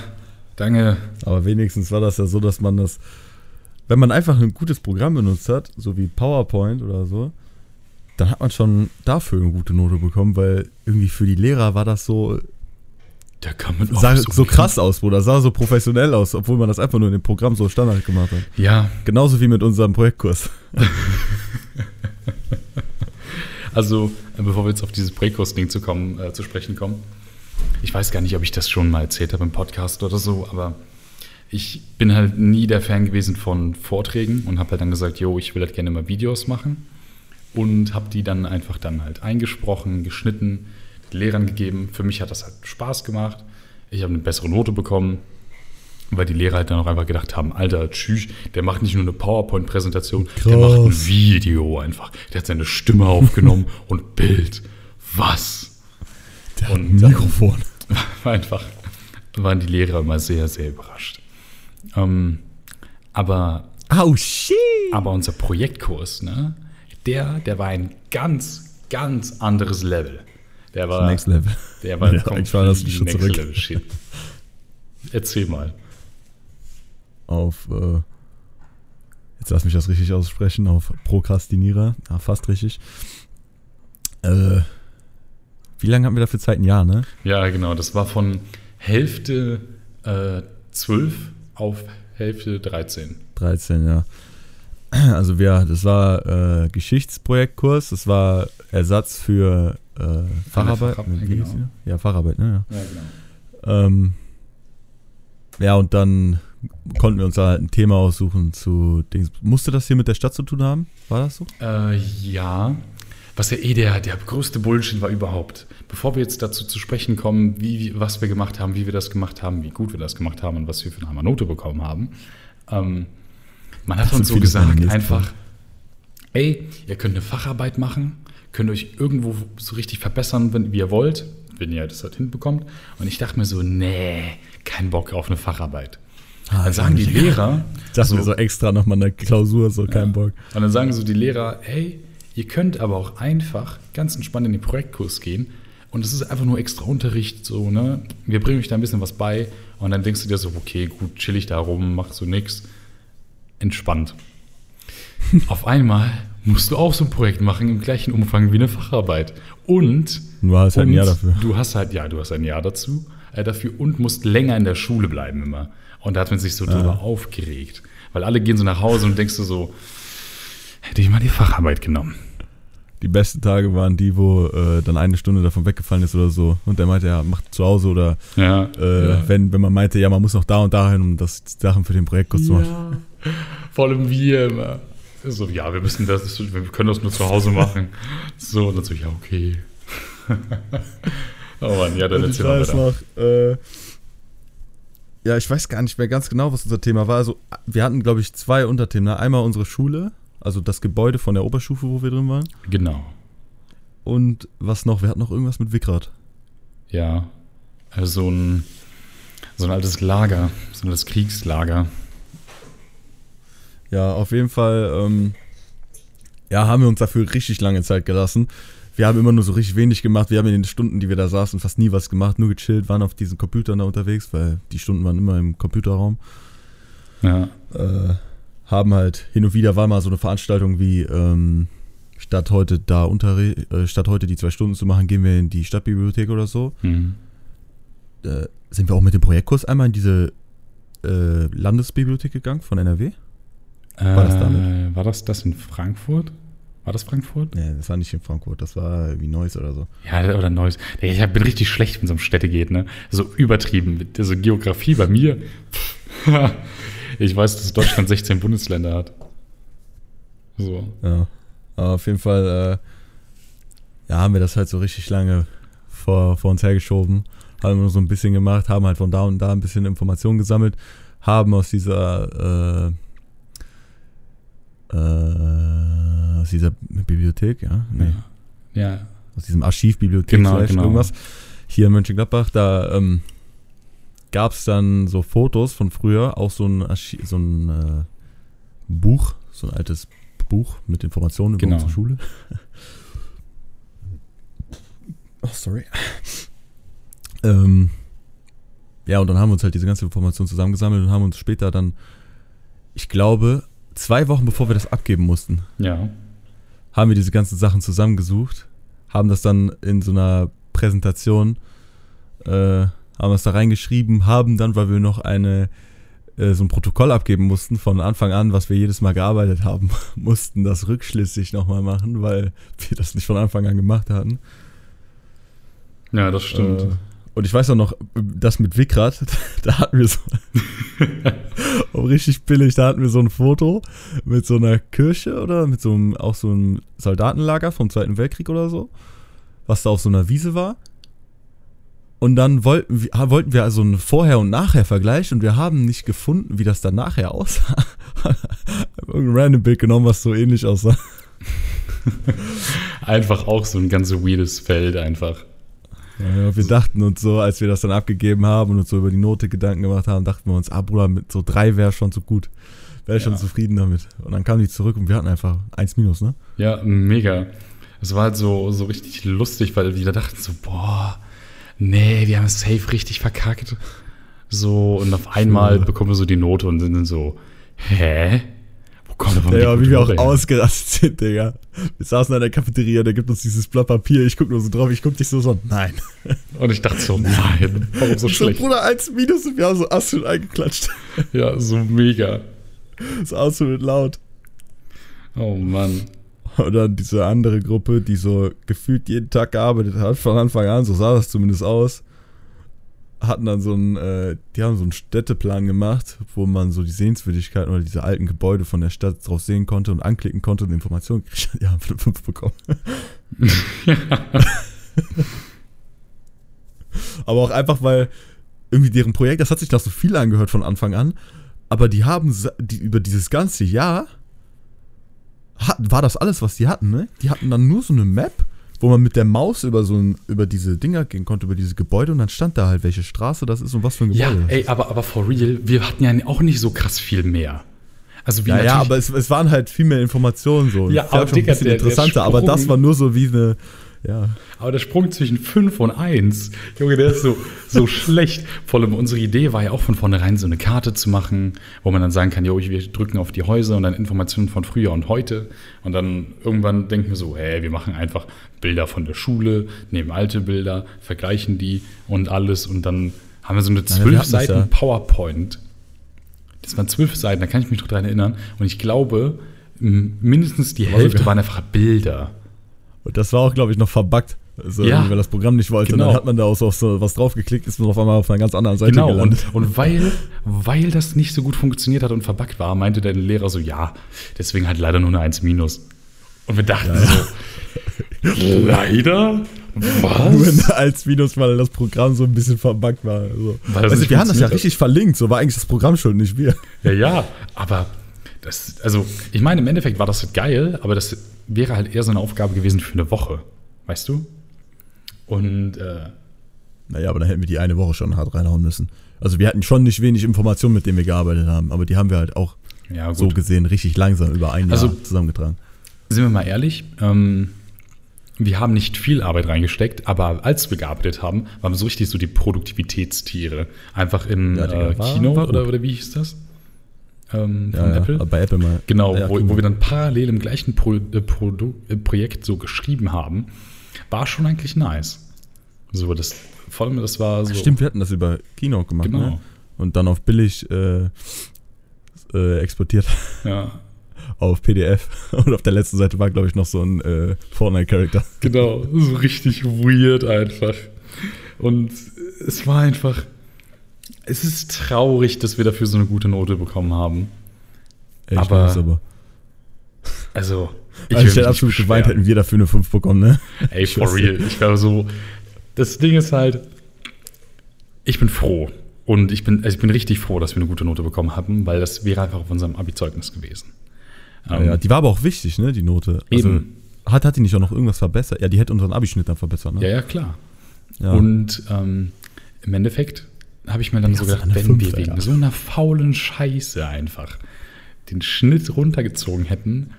danke. Aber wenigstens war das ja so, dass man das, wenn man einfach ein gutes Programm benutzt hat, so wie PowerPoint oder so, dann hat man schon dafür eine gute Note bekommen, weil irgendwie für die Lehrer war das so, Der kann mit sah auch so krass aus, Bruder, sah so professionell aus, obwohl man das einfach nur in dem Programm so Standard gemacht hat. Ja, Genauso wie mit unserem Projektkurs. (laughs) also äh, bevor wir jetzt auf dieses Breakcoast-Ding zu, kommen, äh, zu sprechen kommen, ich weiß gar nicht, ob ich das schon mal erzählt habe im Podcast oder so, aber ich bin halt nie der Fan gewesen von Vorträgen und habe halt dann gesagt, yo, ich will halt gerne mal Videos machen und habe die dann einfach dann halt eingesprochen, geschnitten, den Lehrern gegeben. Für mich hat das halt Spaß gemacht. Ich habe eine bessere Note bekommen, weil die Lehrer halt dann auch einfach gedacht haben, Alter, tschüss, der macht nicht nur eine PowerPoint-Präsentation, der macht ein. Video einfach. Der hat seine Stimme aufgenommen (laughs) und Bild. Was? Der hat Und ein dann- Mikrofon. (laughs) war einfach, waren die Lehrer immer sehr, sehr überrascht. Ähm, aber, Oh shit! aber unser Projektkurs, ne, der, der war ein ganz, ganz anderes Level. Der war, Next Level. Der war Ja, ich war das schon next zurück. level shit. Erzähl mal. Auf, äh, jetzt lass mich das richtig aussprechen, auf Prokrastinierer. Ja, fast richtig. Äh, wie lange hatten wir dafür Zeit? Ein Jahr, ne? Ja, genau. Das war von Hälfte äh, 12 auf Hälfte 13. 13, ja. (clears throat) Also wir, das war äh, Geschichtsprojektkurs, das war Ersatz für äh, Facharbeit. Wie genau. Ja, Facharbeit, ne? Ja, genau. Ja. Ähm, ja, und dann konnten wir uns da halt ein Thema aussuchen zu Dings. Musste das hier mit der Stadt zu tun haben? War das so? Äh, ja. Was ja eh der, der größte Bullshit war überhaupt. Bevor wir jetzt dazu zu sprechen kommen, wie, was wir gemacht haben, wie wir das gemacht haben, wie gut wir das gemacht haben und was wir für eine Note bekommen haben, ähm, man hat Das uns so gesagt, einfach, ey, ihr könnt eine Facharbeit machen, könnt euch irgendwo so richtig verbessern, wenn, wie ihr wollt, wenn ihr das halt hinbekommt. Und ich dachte mir so, nee, kein Bock auf eine Facharbeit. Ah, Dann sagen die Lehrer, Ich dachte mir so extra nochmal eine Klausur, so kein Bock. und dann sagen so die Lehrer, hey, ihr könnt aber auch einfach ganz entspannt in den Projektkurs gehen und es ist einfach nur extra Unterricht, so, ne? Wir bringen euch da ein bisschen was bei und dann denkst du dir so, okay, gut, chill ich da rum, mach so nix. Entspannt. (laughs) Auf einmal musst du auch so ein Projekt machen im gleichen Umfang wie eine Facharbeit. Und Du hast halt ein Jahr dafür. Du hast halt, ja, du hast ein Jahr dazu, äh, dafür und musst länger in der Schule bleiben immer. Und da hat man sich so drüber aufgeregt. Weil alle gehen so nach Hause und denkst du so, hätte ich mal die Facharbeit genommen. Die besten Tage waren die, wo äh, dann eine Stunde davon weggefallen ist oder so. Und der meinte, ja, macht zu Hause oder Ja. äh, ja. wenn, wenn man meinte, ja, man muss noch da und dahin, um das Sachen für den Projektkurs zu machen. (laughs) Vor allem wir immer. So, ja, wir müssen das, wir können das nur zu Hause machen. So, und dann so, ja, okay. (laughs) oh Mann, ja, dann Und erzähl mal weiß weiter. noch, äh, ja, ich weiß gar nicht mehr ganz genau, was unser Thema war. Also, wir hatten, glaube ich, zwei Unterthemen. Ne? Einmal unsere Schule, also das Gebäude von der Oberstufe, wo wir drin waren. Genau. Und was noch? Wir hatten noch irgendwas mit Wickrad. Ja. Also so ein, so ein altes Lager, so ein altes Kriegslager. Ja, auf jeden Fall, ähm, ja, haben wir uns dafür richtig lange Zeit gelassen. Wir haben immer nur so richtig wenig gemacht. Wir haben in den Stunden, die wir da saßen, fast nie was gemacht, nur gechillt, waren auf diesen Computern da unterwegs, weil die Stunden waren immer im Computerraum. Ja. Äh, haben halt hin und wieder war mal so eine Veranstaltung wie ähm, statt heute da Unterre äh, statt heute die zwei Stunden zu machen, gehen wir in die Stadtbibliothek oder so. Mhm. Äh, sind wir auch mit dem Projektkurs einmal in diese äh, Landesbibliothek gegangen von NRW? War das damit? war das das in Frankfurt? War das Frankfurt? Nee, das war nicht in Frankfurt, das war irgendwie Neuss oder so. Ja, oder Neues. Ich bin richtig schlecht, wenn es um Städte geht, ne? So übertrieben. Mit- Also Geografie bei mir. (laughs) ich weiß, dass Deutschland 16 Bundesländer hat. So. Ja. Aber auf jeden Fall, äh, ja, haben wir das halt so richtig lange vor, vor uns hergeschoben. Haben nur so ein bisschen gemacht, haben halt von da und da ein bisschen Informationen gesammelt, haben aus dieser, äh, äh, aus dieser Bibliothek, ja, nee, Ja. aus diesem Archivbibliothek Genau, genau. irgendwas, hier in Mönchengladbach, da ähm, gab es dann so Fotos von früher, auch so ein, Archi so ein äh, Buch, so ein altes Buch mit Informationen über Genau. unsere Schule. Oh, sorry. ähm, ja, und dann haben wir uns halt diese ganze Information zusammengesammelt und haben uns später dann, ich glaube, zwei Wochen bevor wir das abgeben mussten, Ja. haben wir diese ganzen Sachen zusammengesucht, haben das dann in so einer Präsentation, äh, haben es da reingeschrieben, haben dann, weil wir noch eine äh, so ein Protokoll abgeben mussten von Anfang an, was wir jedes Mal gearbeitet haben, (laughs) mussten das rückschlüssig nochmal machen, weil wir das nicht von Anfang an gemacht hatten. Ja, das stimmt. Äh, und ich weiß auch noch, das mit Wickrad, (laughs) da hatten wir so, auch (laughs) richtig billig, da hatten wir so ein Foto mit so einer Kirche oder mit so einem, auch so einem Soldatenlager vom Zweiten Weltkrieg oder so, was da auf so einer Wiese war. Und dann wollten wir, wollten wir also einen Vorher- und Nachher-Vergleich und wir haben nicht gefunden, wie das dann nachher aussah. (laughs) Irgendein random Bild genommen, was so ähnlich aussah. (laughs) Einfach auch so ein ganz weirdes Feld einfach. Ja, wir dachten uns so, als wir das dann abgegeben haben und uns so über die Note Gedanken gemacht haben, dachten wir uns, ah Bruder, mit so drei wäre schon so gut. Wäre schon Ja. zufrieden damit. Und dann kamen die zurück und wir hatten einfach eins minus, ne? Ja, mega. Es war halt so, so richtig lustig, weil wir da dachten so, boah, nee, wir haben es safe richtig verkackt. So, und auf einmal So. bekommen wir so die Note und sind dann so, hä? Wo kommt aber Ja, wie wir auch ausgerastet sind, Digga. Wir saßen an der Cafeteria, der gibt uns dieses Blatt Papier, ich guck nur so drauf, ich guck dich so so, nein. (laughs) Und ich dachte so, nein, warum so schlecht? Bruder, eins minus und wir haben so absolut eingeklatscht. Ja, so mega. So absolut laut. Oh Mann. Dann diese andere Gruppe, die so gefühlt jeden Tag gearbeitet hat, von Anfang an, so sah das zumindest aus, hatten dann so einen, äh, die haben so einen Städteplan gemacht, wo man so die Sehenswürdigkeiten oder diese alten Gebäude von der Stadt draus sehen konnte und anklicken konnte und Informationen gekriegt hat. (laughs) Die haben eine 5 bekommen. (laughs) Aber auch einfach, weil irgendwie deren Projekt, das hat sich nach so viel angehört von Anfang an, aber die haben die über dieses ganze Jahr hat, war das alles, was die hatten, ne? Die hatten dann nur so eine Map, wo man mit der Maus über so ein, über diese Dinger gehen konnte, über diese Gebäude und dann stand da halt, welche Straße das ist und was für ein Ja, Gebäude. das ey, ist. aber, aber for real, wir hatten ja auch nicht so krass viel mehr. Also wie ja, ja, aber es, es waren halt viel mehr Informationen so. Ja, aber Digga, bisschen der- der interessanter, aber Sprung- das war nur so wie eine, ja. Aber der Sprung zwischen 5 und 1, Junge, der ist so, so (laughs) schlecht. Vor allem unsere Idee war ja auch von vornherein so eine Karte zu machen, wo man dann sagen kann, jo, wir drücken auf die Häuser und dann Informationen von früher und heute. Und dann irgendwann denken wir so, hey, wir machen einfach Bilder von der Schule, nehmen alte Bilder, vergleichen die und alles. Und dann haben wir so eine zwölf Seiten ja. PowerPoint. Das waren zwölf Seiten, da kann ich mich noch dran erinnern. Und ich glaube, mindestens die Hälfte waren einfach Bilder. Und das war auch, glaube ich, noch verbuggt. Also, Ja. weil das Programm nicht wollte. Genau. Dann hat man da auch so auf so was draufgeklickt, ist man auf einmal auf einer ganz anderen Seite Genau, gelandet. und, und (laughs) weil, weil das nicht so gut funktioniert hat und verbuggt war, meinte der Lehrer so, ja, deswegen halt leider nur eine 1 minus. Und wir dachten so, (laughs) leider? Nur als Minus, weil das Programm so ein bisschen verbuggt war. Also. Nicht wir haben das ja richtig verlinkt, so war eigentlich das Programm schuld, nicht wir. Ja, ja, aber das, also ich meine, im Endeffekt war das geil, aber das wäre halt eher so eine Aufgabe gewesen für eine Woche, weißt du? Und äh, Naja, aber dann hätten wir die eine Woche schon hart reinhauen müssen. Also wir hatten schon nicht wenig Informationen, mit denen wir gearbeitet haben, aber die haben wir halt auch ja, so gesehen richtig langsam über ein Jahr Also- zusammengetragen. Sind wir mal ehrlich, ähm, wir haben nicht viel Arbeit reingesteckt, aber als wir gearbeitet haben, waren wir so richtig so die Produktivitätstiere. Einfach in Ja, äh, Kino oder, oder wie hieß das? Ähm, Ja, von ja, Apple. bei Apple mal. Genau, Ja, wo, wo wir dann parallel im gleichen Pro, äh, Produ äh, Projekt so geschrieben haben, war schon eigentlich nice. So, das, vor allem, das war so. Stimmt, wir hatten das über Kino gemacht, Genau. ne? Und dann auf billig äh, äh, exportiert Ja, (laughs) auf PDF. (laughs) Und auf der letzten Seite war, glaube ich, noch so ein äh, Fortnite-Charakter. genau. So richtig weird einfach. Und es war einfach. Es ist traurig, dass wir dafür so eine gute Note bekommen haben. Ey, Aber- weiß aber Also, ich also ich hätte nicht absolut geweint, hätten wir dafür eine 5 bekommen, ne? Ey, for real. Ich war so. Das Ding ist halt, ich bin froh. Und ich bin, also ich bin richtig froh, dass wir eine gute Note bekommen haben, weil das wäre einfach auf unserem Abi-Zeugnis gewesen. Ähm, Ja, die war aber auch wichtig, ne, die Note. Also, Eben. Hat, hat die nicht auch noch irgendwas verbessert? Ja, die hätte unseren Abischnitt dann verbessert, ne? ja, ja, klar. Ja. Und ähm, im Endeffekt habe ich mir dann Ja, so gedacht, wenn wir wegen so einer faulen Scheiße einfach den Schnitt runtergezogen hätten.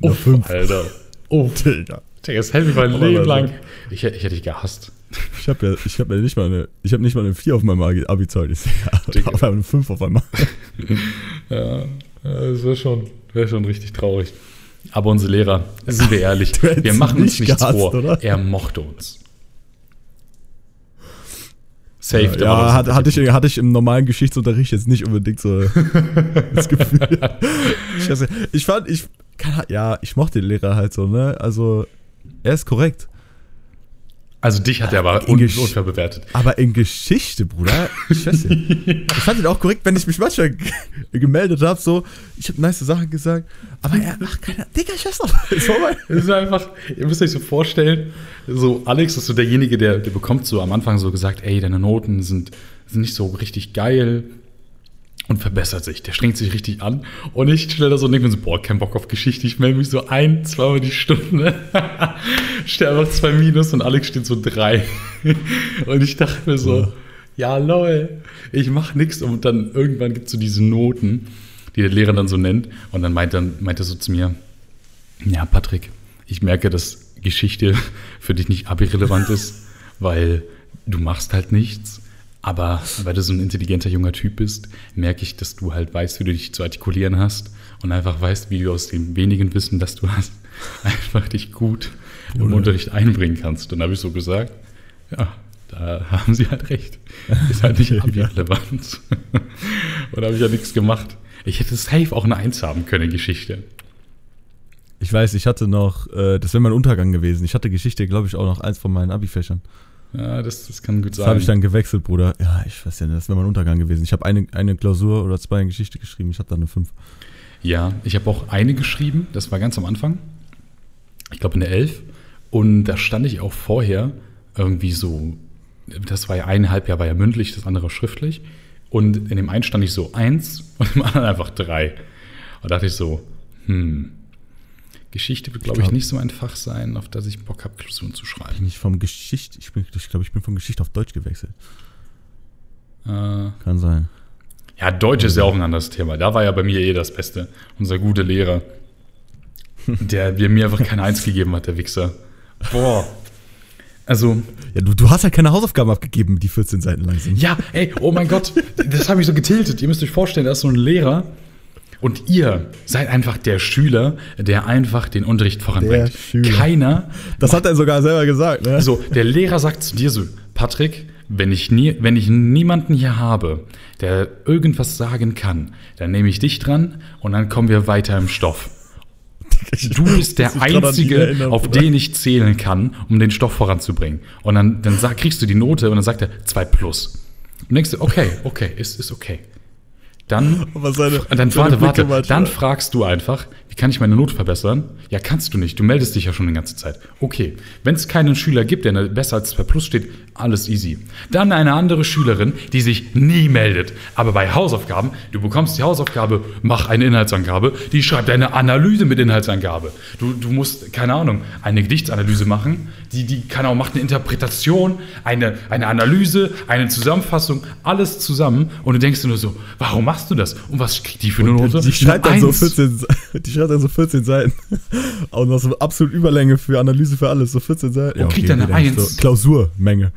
Uff, Fünf. Alter. (laughs) Oh, Digga. Digga, das hätte mich mein Leben lang. Ich, hätte- ich hätte dich gehasst. Ich habe ja, ich hab ja nicht mal eine, ich habe nicht mal eine 4 auf meinem Abi- Abi-Zeugnis. (laughs) Ja, auf einmal eine 5 auf einmal. Ja, ja, das wäre schon, wär schon richtig traurig. Aber unsere Lehrer, sind wir ehrlich, (laughs) wir machen uns nicht nichts gehasst, vor. oder? Er mochte uns. Safe. Ja, ja das hatte, ich, hatte ich im normalen Geschichtsunterricht jetzt nicht unbedingt so (laughs) das Gefühl. (laughs) ich, fand, ich, ja, ich mochte den Lehrer halt so, ne? Also, er ist korrekt. Also dich hat er aber un Gesch- unfair bewertet. Aber in Geschichte, Bruder, ich weiß nicht. Ich fand ihn auch korrekt, wenn ich mich manchmal gemeldet habe, so, ich habe nice Sachen gesagt, aber er macht keine, Digga, ich weiß (laughs) vorbei. Es ist einfach, ihr müsst euch so vorstellen, so Alex ist so derjenige, der, der bekommt so am Anfang so gesagt, ey, deine Noten sind, sind nicht so richtig geil und verbessert sich. Der strengt sich richtig an und ich stelle da so und denke mir so, boah, kein Bock auf Geschichte, ich melde mich so ein, zweimal die Stunde, (laughs) stehe einfach zwei Minus und Alex steht so drei. (laughs) und ich dachte mir so, ja lol, ich mach nichts und dann irgendwann gibt es so diese Noten, die der Lehrer dann so nennt und dann meint, dann, meint er so zu mir, ja, Patrick, ich merke, dass Geschichte (laughs) für dich nicht abirrelevant ist, weil du machst halt nichts. Aber weil du so ein intelligenter junger Typ bist, merke ich, dass du halt weißt, wie du dich zu artikulieren hast und einfach weißt, wie du aus dem wenigen Wissen, das du hast, (laughs) einfach dich gut im Oder? Unterricht einbringen kannst. Und dann habe ich so gesagt, ja, da haben sie halt recht. Ist halt nicht (laughs) abirrelevant. (laughs) und da habe ich ja nichts gemacht. Ich hätte safe auch eine Eins haben können in Geschichte. Ich weiß, ich hatte noch, äh, das wäre mein Untergang gewesen. Ich hatte Geschichte, glaube ich, auch noch eins von meinen Abi-Fächern. Ja, das, das kann gut Das sein. habe ich dann gewechselt, Bruder. Ja, ich weiß ja nicht, das wäre mein Untergang gewesen. Ich habe eine, eine Klausur oder zwei in Geschichte geschrieben, ich hatte dann eine 5. Ja, ich habe auch eine geschrieben, das war ganz am Anfang. Ich glaube in der 11. Und da stand ich auch vorher irgendwie so, das war ja eineinhalb Jahr war ja mündlich, das andere schriftlich. Und in dem einen stand ich so eins und im anderen einfach drei. Und da dachte ich so, hm, Geschichte wird, glaube ich, glaub- nicht so ein Fach sein, auf das ich Bock habe, Klausuren zu schreiben. Bin ich vom Geschichte, ich, bin- ich glaube, ich bin von Geschichte auf Deutsch gewechselt. Äh, Kann sein. Ja, Deutsch ist ja auch ein anderes Thema. Da war ja bei mir eh das Beste. Unser guter Lehrer. (laughs) Der der mir einfach keine Eins gegeben hat, der Wichser. Boah. Also, Ja, du, du hast halt keine Hausaufgaben abgegeben, die 14 Seiten lang sind. ja, ey, oh mein Gott, das habe ich so getiltet. Ihr müsst euch vorstellen, da ist so ein Lehrer und ihr seid einfach der Schüler, der einfach den Unterricht voranbringt. Keiner. Das hat er sogar selber gesagt, ne? So, der Lehrer sagt zu dir so, Patrick, wenn ich, nie, wenn ich niemanden hier habe, der irgendwas sagen kann, dann nehme ich dich dran und dann kommen wir weiter im Stoff. Du (laughs) bist der Einzige, auf den ich zählen kann, um den Stoff voranzubringen. Und dann, dann sag, kriegst du die Note und dann sagt er 2 plus. Und denkst du, okay, okay, ist, ist okay. Dann, seine- dann warte, warte, dann fragst du einfach, wie kann ich meine Note verbessern? Ja, kannst du nicht. Du meldest dich ja schon die ganze Zeit. Okay, wenn es keinen Schüler gibt, der besser als 2 Plus steht, alles easy. Dann eine andere Schülerin, die sich nie meldet. Aber bei Hausaufgaben, du bekommst die Hausaufgabe, mach eine Inhaltsangabe, die schreibt eine Analyse mit Inhaltsangabe. Du, du musst, keine Ahnung, eine Gedichtsanalyse machen, die, die keine Ahnung, macht eine Interpretation, eine, eine Analyse, eine Zusammenfassung, alles zusammen. Und du denkst dir nur so, warum machst du das? Und was kriegt die für eine Note? Die schreibt, dann so Eins. 14, (laughs) die schreibt dann so 14 Seiten. (laughs) Auch noch so absolut Überlänge für Analyse für alles. So 14 Seiten. Und kriegt dann eine geht eigentlich Eins. So Klausurmenge.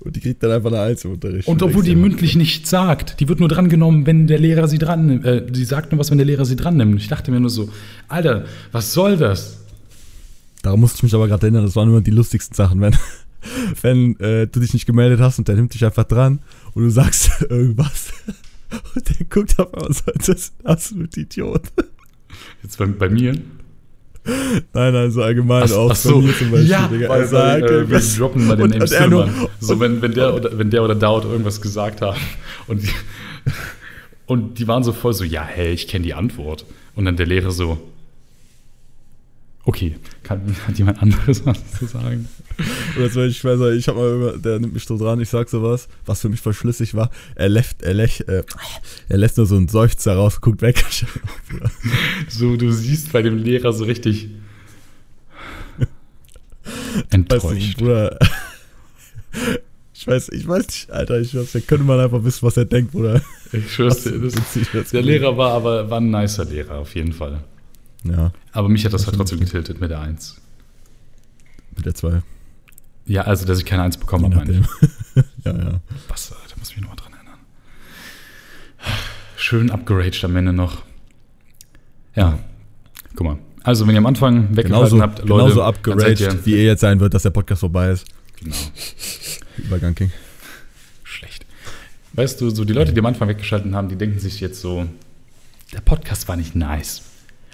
Und die kriegt dann einfach eine Eins im Unterricht. Und obwohl die mündlich nichts sagt, die wird nur drangenommen, wenn der Lehrer sie dran nimmt. Äh, die sagt nur was, wenn der Lehrer sie dran nimmt. Und ich dachte mir nur so, Alter, was soll das? Daran musste ich mich aber gerade erinnern, das waren immer die lustigsten Sachen, wenn, (laughs) wenn äh, du dich nicht gemeldet hast und der nimmt dich einfach dran und du sagst (laughs) irgendwas. Und der guckt auf einmal so, das ist ein absolut Idiot. Jetzt bei, bei mir. Nein, nein, so allgemein Ach, auch ach so, zum Beispiel. ja, Digga. weil, weil äh, wir droppen mal den Und- Names und er nur- Tillmann. So, wenn, wenn, der oder, wenn der oder Daud irgendwas gesagt haben und die, und die waren so voll so, ja, hey, ich kenne die Antwort. Und dann der Lehrer so, okay, kann, hat jemand anderes was zu sagen? Oder zum Beispiel, ich weiß ich hab mal, über- der nimmt mich so dran, ich sag sowas, was für mich voll schlüssig war. Er lässt, er lässt, äh, er lässt nur so einen Seufzer raus, guckt weg. (laughs) So, du siehst bei dem Lehrer so richtig (laughs) Weißt enttäuscht. Bruder. (laughs) Ich weiß, ich weiß nicht, Alter, ich weiß, da könnte man einfach wissen, was er denkt, Bruder. Ich schwör's dir, das, der Lehrer war aber war ein nicer Lehrer, auf jeden Fall. Ja, Aber mich hat das Das halt trotzdem getiltet mit der Eins. mit der 2. Ja, also, dass ich keine Eins bekommen Je habe, meine ich. (laughs) ja, ja. Bastard, da muss ich mich nochmal dran erinnern. Schön abgeraged am Ende noch. Ja, guck mal. Also, wenn ihr am Anfang weggehalten Genauso, habt, Leute, genauso abgeraged, ihr- wie er jetzt sein wird, dass der Podcast vorbei ist. Genau, Übergang King. schlecht. Weißt du, so die Leute, die am Anfang weggeschaltet haben, die denken sich jetzt so, der Podcast war nicht nice.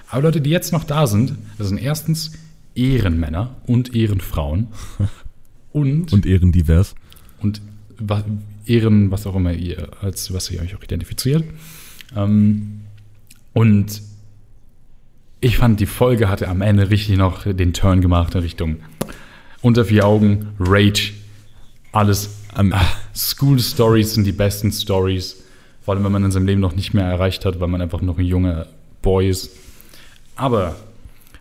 Aber Leute, die jetzt noch da sind, das sind erstens Ehrenmänner und Ehrenfrauen (laughs) und, Und ehrendivers. und Ehren, was auch immer ihr, als was ihr euch auch identifiziert. Ähm, und ich fand, die Folge hatte am Ende richtig noch den Turn gemacht in Richtung unter vier Augen, Rage, alles. Am- Ah, School Stories sind die besten Stories, vor allem wenn man in seinem Leben noch nicht mehr erreicht hat, weil man einfach noch ein junger Boy ist. Aber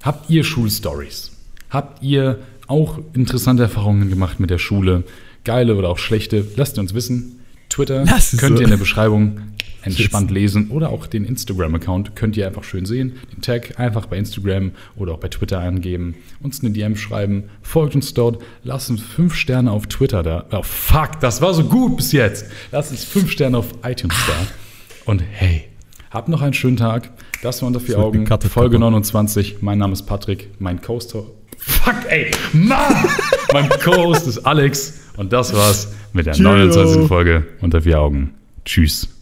habt ihr Schulstories? Habt ihr auch interessante Erfahrungen gemacht mit der Schule? Geile oder auch schlechte? Lasst uns wissen. Twitter könnt so. ihr in der Beschreibung entspannt lesen oder auch den Instagram-Account könnt ihr einfach schön sehen. Den Tag einfach bei Instagram oder auch bei Twitter angeben, uns eine DM schreiben, folgt uns dort, lasst uns fünf Sterne auf Twitter da. Oh fuck, das war so gut bis jetzt. Lasst uns fünf Sterne auf iTunes da. Und hey, habt noch einen schönen Tag. Das war unter vier Augen, gecuttet, Folge Papa. 29. Mein Name ist Patrick, mein Co-Host. Fuck, ey, Mann! mein Co-Host ist Alex und das war's mit der Tschüss. 29. Folge unter vier Augen. Tschüss.